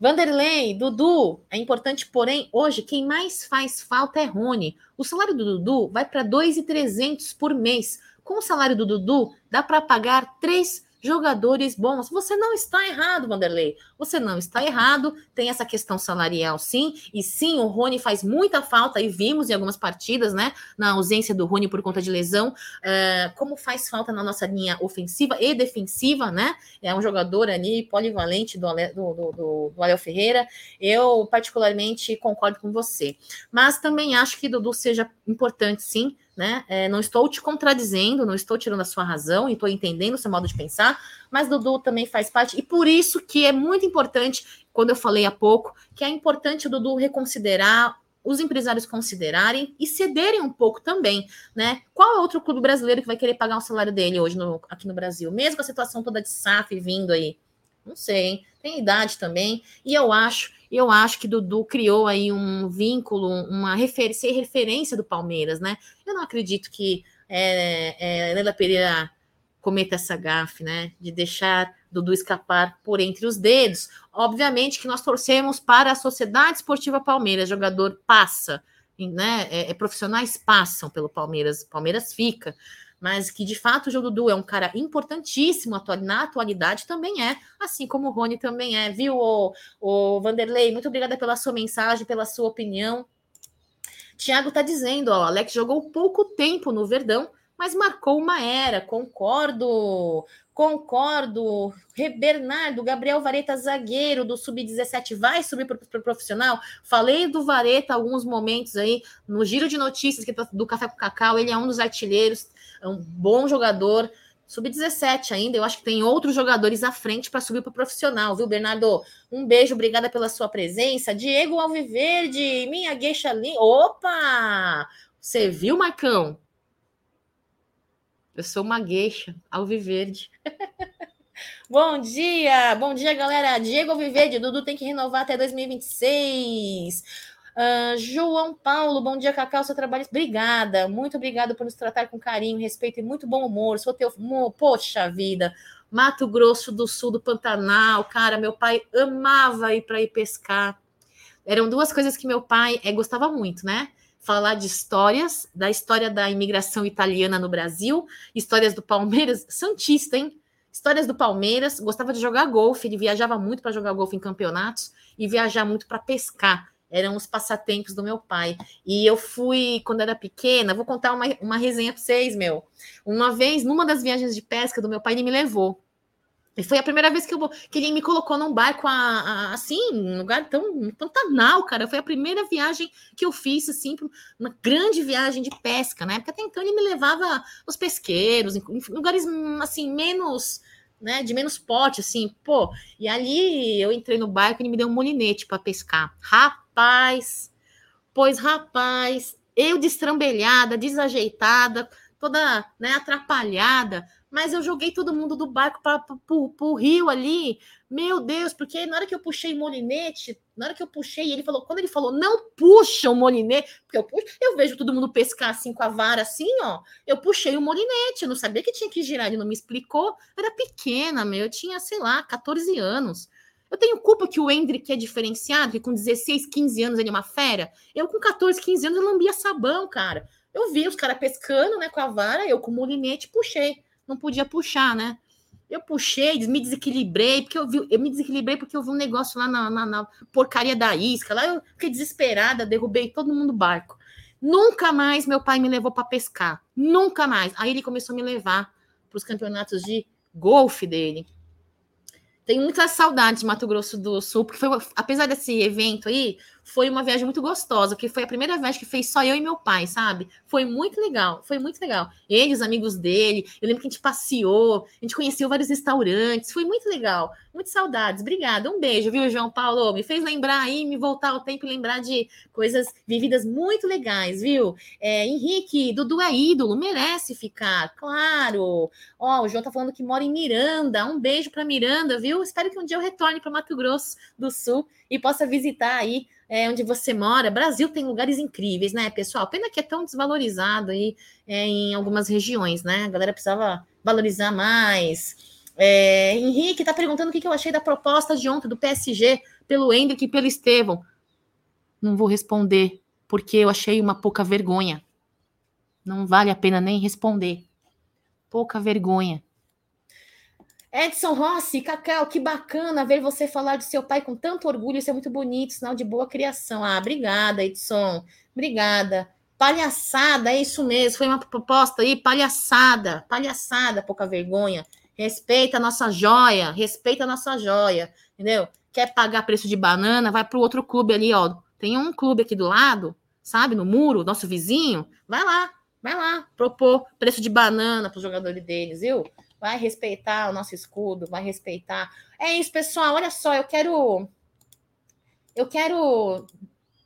Vanderlei, Dudu, é importante, porém, hoje quem mais faz falta é Rony. O salário do Dudu vai para 2.300 por mês. Com o salário do Dudu, dá para pagar três jogadores bons. Você não está errado, Vanderlei. Você não está errado. Tem essa questão salarial, sim. E sim, o Rony faz muita falta, e vimos em algumas partidas, né? Na ausência do Rony por conta de lesão, é, como faz falta na nossa linha ofensiva e defensiva, né? É um jogador ali polivalente do, do, do, do Aleu Ferreira. Eu, particularmente, concordo com você. Mas também acho que Dudu seja importante, sim né? É, não estou te contradizendo, não estou tirando a sua razão, e estou entendendo o seu modo de pensar, mas Dudu também faz parte, e por isso que é muito importante, quando eu falei há pouco, que é importante o Dudu reconsiderar, os empresários considerarem e cederem um pouco também, né? Qual é outro clube brasileiro que vai querer pagar o salário dele hoje no, aqui no Brasil, mesmo com a situação toda de SAF vindo aí? Não sei, hein? tem idade também, e eu acho eu acho que Dudu criou aí um vínculo, uma refer ser referência do Palmeiras, né? Eu não acredito que é, é, Leila Pereira cometa essa gafe, né? De deixar Dudu escapar por entre os dedos. Obviamente que nós torcemos para a Sociedade Esportiva Palmeiras, jogador passa, né? É, é, profissionais passam pelo Palmeiras, Palmeiras fica mas que de fato o João Dudu é um cara importantíssimo na atualidade também é, assim como o Rony também é, viu, o, o Vanderlei? Muito obrigada pela sua mensagem, pela sua opinião. Tiago está dizendo, ó, Alex jogou pouco tempo no Verdão, mas marcou uma era, concordo, concordo. Bernardo, Gabriel Vareta, zagueiro do Sub-17, vai subir para o profissional? Falei do Vareta alguns momentos aí no giro de notícias do Café com Cacau, ele é um dos artilheiros, é um bom jogador. Sub-17 ainda, eu acho que tem outros jogadores à frente para subir para profissional, viu, Bernardo? Um beijo, obrigada pela sua presença. Diego Alviverde, minha gueixa linda. Opa! Você viu, Marcão? Eu sou uma gueixa, Alviverde. bom dia, bom dia, galera. Diego Alviverde, Dudu tem que renovar até 2026. Uh, João Paulo, bom dia, Cacau, seu trabalho. Obrigada, muito obrigada por nos tratar com carinho, respeito e muito bom humor. Sou teu. Poxa vida, Mato Grosso do Sul, do Pantanal, cara, meu pai amava ir para ir pescar. Eram duas coisas que meu pai é, gostava muito, né? Falar de histórias, da história da imigração italiana no Brasil, histórias do Palmeiras, Santista, hein? Histórias do Palmeiras, gostava de jogar golfe, ele viajava muito para jogar golfe em campeonatos e viajar muito para pescar eram os passatempos do meu pai. E eu fui, quando era pequena, vou contar uma, uma resenha para vocês, meu. Uma vez, numa das viagens de pesca do meu pai, ele me levou. E foi a primeira vez que, eu, que ele me colocou num barco, a, a, assim, um lugar tão Pantanal, cara. Foi a primeira viagem que eu fiz, assim, uma grande viagem de pesca, né? Porque até então ele me levava nos pesqueiros, em, em lugares, assim, menos né, de menos pote, assim, pô. E ali eu entrei no barco e ele me deu um molinete para pescar. Rapaz, pois rapaz, eu destrambelhada, desajeitada, toda né, atrapalhada, mas eu joguei todo mundo do barco para o rio ali. Meu Deus, porque na hora que eu puxei o molinete, na hora que eu puxei, ele falou, quando ele falou, não puxa o molinete, porque eu puxo, eu vejo todo mundo pescar assim com a vara, assim, ó. Eu puxei o molinete, eu não sabia que tinha que girar, ele não me explicou. Era pequena, meu, eu tinha, sei lá, 14 anos. Eu tenho culpa que o Hendrick é diferenciado, que com 16, 15 anos ele é uma fera. Eu com 14, 15 anos eu lambia sabão, cara. Eu vi os caras pescando, né, com a vara, eu com o molinete puxei não podia puxar, né? Eu puxei, me desequilibrei, porque eu vi, eu me desequilibrei porque eu vi um negócio lá na, na, na porcaria da isca. Lá eu fiquei desesperada, derrubei todo mundo do barco. Nunca mais meu pai me levou para pescar. Nunca mais. Aí ele começou a me levar para os campeonatos de golfe dele. Tenho muitas saudades de Mato Grosso do Sul, porque foi, apesar desse evento aí, foi uma viagem muito gostosa, que foi a primeira viagem que fez só eu e meu pai, sabe? Foi muito legal, foi muito legal. Ele, os amigos dele, eu lembro que a gente passeou, a gente conheceu vários restaurantes, foi muito legal. Muitas saudades. Obrigada. Um beijo, viu, João Paulo? Me fez lembrar aí, me voltar ao tempo e lembrar de coisas vividas muito legais, viu? É, Henrique, Dudu é ídolo, merece ficar, claro. Ó, o João tá falando que mora em Miranda. Um beijo para Miranda, viu? Espero que um dia eu retorne para Mato Grosso do Sul e possa visitar aí é, onde você mora. Brasil tem lugares incríveis, né, pessoal? Pena que é tão desvalorizado aí é, em algumas regiões, né? A galera precisava valorizar mais. É, Henrique está perguntando o que, eu achei da proposta de ontem do PSG pelo Hendrick e pelo Estevão. Não vou responder, porque eu achei uma pouca vergonha. Não vale a pena nem responder. Pouca vergonha. Edson Rossi, Cacau, que bacana ver você falar de seu pai com tanto orgulho, isso é muito bonito, sinal de boa criação. Ah, obrigada, Edson, obrigada. Palhaçada, é isso mesmo, foi uma proposta aí, palhaçada, palhaçada, pouca vergonha. Respeita a nossa joia, respeita a nossa joia, entendeu? Quer pagar preço de banana, vai para o outro clube ali, ó. Tem um clube aqui do lado, sabe, no muro, nosso vizinho, vai lá, vai lá, propor preço de banana para os jogadores deles, viu? Vai respeitar o nosso escudo, vai respeitar. É isso, pessoal. Olha só, eu quero. Eu quero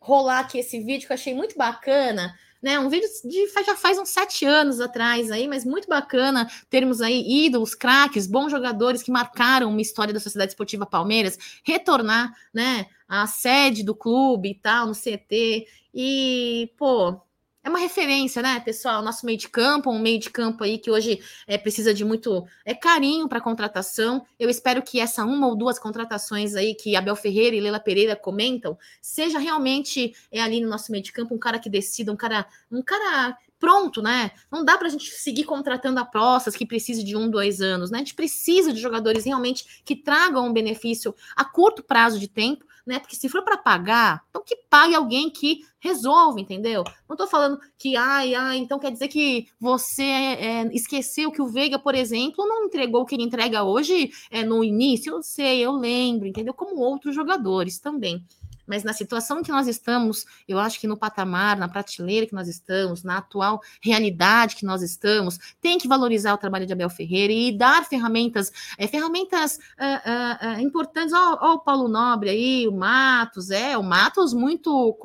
rolar aqui esse vídeo que eu achei muito bacana. Né, um vídeo de já faz uns sete anos atrás aí, mas muito bacana termos aí ídolos, craques, bons jogadores que marcaram uma história da Sociedade Esportiva Palmeiras, retornar, né, à sede do clube e tal, no CT. E, pô, é uma referência, né, pessoal? Nosso meio de campo, um meio de campo aí que hoje é, precisa de muito é, carinho para contratação. Eu espero que essa uma ou duas contratações aí que Abel Ferreira e Leila Pereira comentam seja realmente é, ali no nosso meio de campo um cara que decida, um cara, um cara pronto, né? Não dá para a gente seguir contratando apostas que precise de um, dois anos, né? A gente precisa de jogadores realmente que tragam um benefício a curto prazo de tempo né? Porque se for para pagar, então que pague alguém que resolva, entendeu? Não estou falando que, ai, ai, então quer dizer que você é, esqueceu que o Veiga, por exemplo, não entregou o que ele entrega hoje é, no início. Eu sei, eu lembro, entendeu? Como outros jogadores também. Mas na situação que nós estamos, eu acho que no patamar, na prateleira que nós estamos, na atual realidade que nós estamos, tem que valorizar o trabalho de Abel Ferreira e dar ferramentas, é, ferramentas uh, uh, importantes. Ó, o Paulo Nobre aí, o Matos, é, o Matos muito,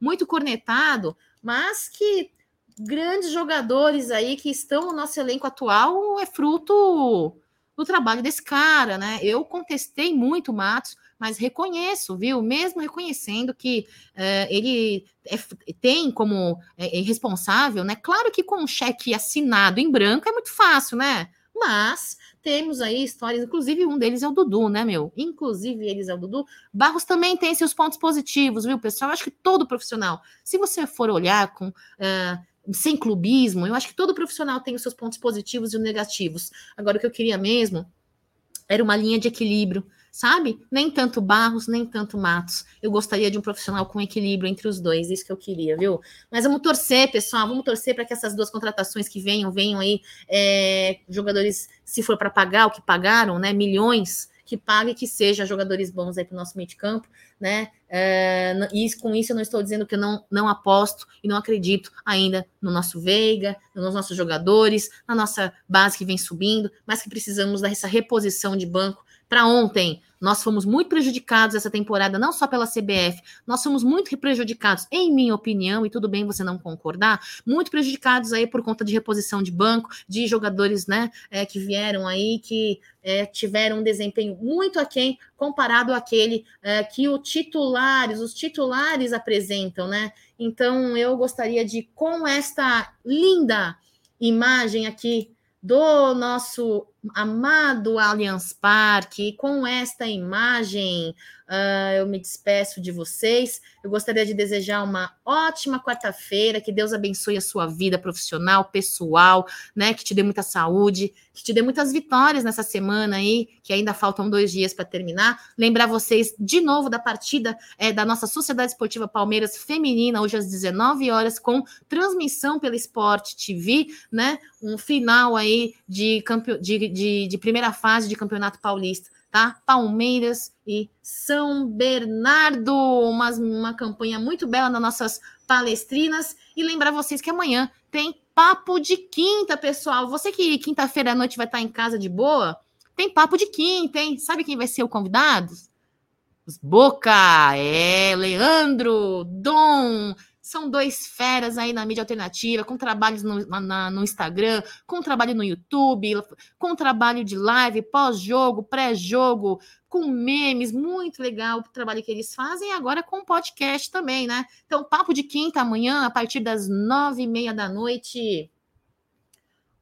muito cornetado, mas que grandes jogadores aí que estão no nosso elenco atual é fruto do trabalho desse cara, né? Eu contestei muito o Matos, mas reconheço, viu? Mesmo reconhecendo que uh, ele é, tem como é, é, responsável, né? Claro que com um cheque assinado em branco é muito fácil, né? Mas temos aí histórias, inclusive um deles é o Dudu, né, meu? Inclusive eles é o Dudu. Barros também tem seus pontos positivos, viu, pessoal? Eu acho que todo profissional, se você for olhar com. Uh, sem clubismo, eu acho que todo profissional tem os seus pontos positivos e negativos. Agora, o que eu queria mesmo era uma linha de equilíbrio, sabe? Nem tanto Barros, nem tanto Matos. Eu gostaria de um profissional com equilíbrio entre os dois, isso que eu queria, viu? Mas vamos torcer, pessoal, vamos torcer para que essas duas contratações que venham, venham aí, é, jogadores, se for para pagar o que pagaram, né? Milhões que pague que seja jogadores bons aí para o nosso meio de campo, né? É, e com isso eu não estou dizendo que eu não, não aposto e não acredito ainda no nosso Veiga, nos nossos jogadores, na nossa base que vem subindo, mas que precisamos dessa reposição de banco para ontem. Nós fomos muito prejudicados essa temporada, não só pela CBF, nós fomos muito prejudicados, em minha opinião, e tudo bem você não concordar, muito prejudicados aí por conta de reposição de banco, de jogadores né, é, que vieram aí, que é, tiveram um desempenho muito aquém comparado àquele é, que os titulares, os titulares apresentam, né? Então eu gostaria de, com esta linda imagem aqui do nosso amado Allianz Parque, com esta imagem Uh, eu me despeço de vocês. Eu gostaria de desejar uma ótima quarta-feira, que Deus abençoe a sua vida profissional, pessoal, né? Que te dê muita saúde, que te dê muitas vitórias nessa semana aí, que ainda faltam dois dias para terminar. Lembrar vocês de novo da partida é, da nossa Sociedade Esportiva Palmeiras Feminina, hoje às 19 horas, com transmissão pela Sport TV, né? Um final aí de, campe... de, de, de primeira fase de Campeonato Paulista tá? Palmeiras e São Bernardo, uma, uma campanha muito bela nas nossas palestrinas. E lembrar vocês que amanhã tem papo de quinta, pessoal. Você que quinta-feira à noite vai estar em casa de boa, tem papo de quinta, hein? Sabe quem vai ser o convidado? Os Boca, é, Leandro, Dom, são dois feras aí na mídia alternativa, com trabalhos no, na, no Instagram, com trabalho no YouTube, com trabalho de live, pós-jogo, pré-jogo, com memes, muito legal o trabalho que eles fazem, agora com podcast também, né? Então, papo de quinta amanhã, a partir das nove e meia da noite.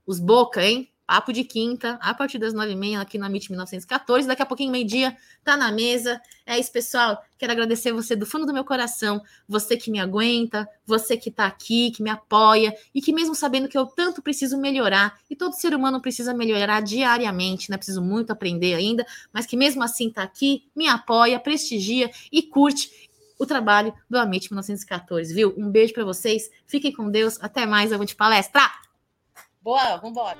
Os Boca, hein? Papo de quinta, a partir das nove e meia, aqui na MIT 1914. Daqui a pouquinho, meio-dia, tá na mesa. É isso, pessoal. Quero agradecer você do fundo do meu coração. Você que me aguenta, você que tá aqui, que me apoia e que, mesmo sabendo que eu tanto preciso melhorar, e todo ser humano precisa melhorar diariamente, né? Preciso muito aprender ainda, mas que mesmo assim tá aqui, me apoia, prestigia e curte o trabalho do Amit 1914, viu? Um beijo para vocês. Fiquem com Deus. Até mais. De palestra. Boa, vambora.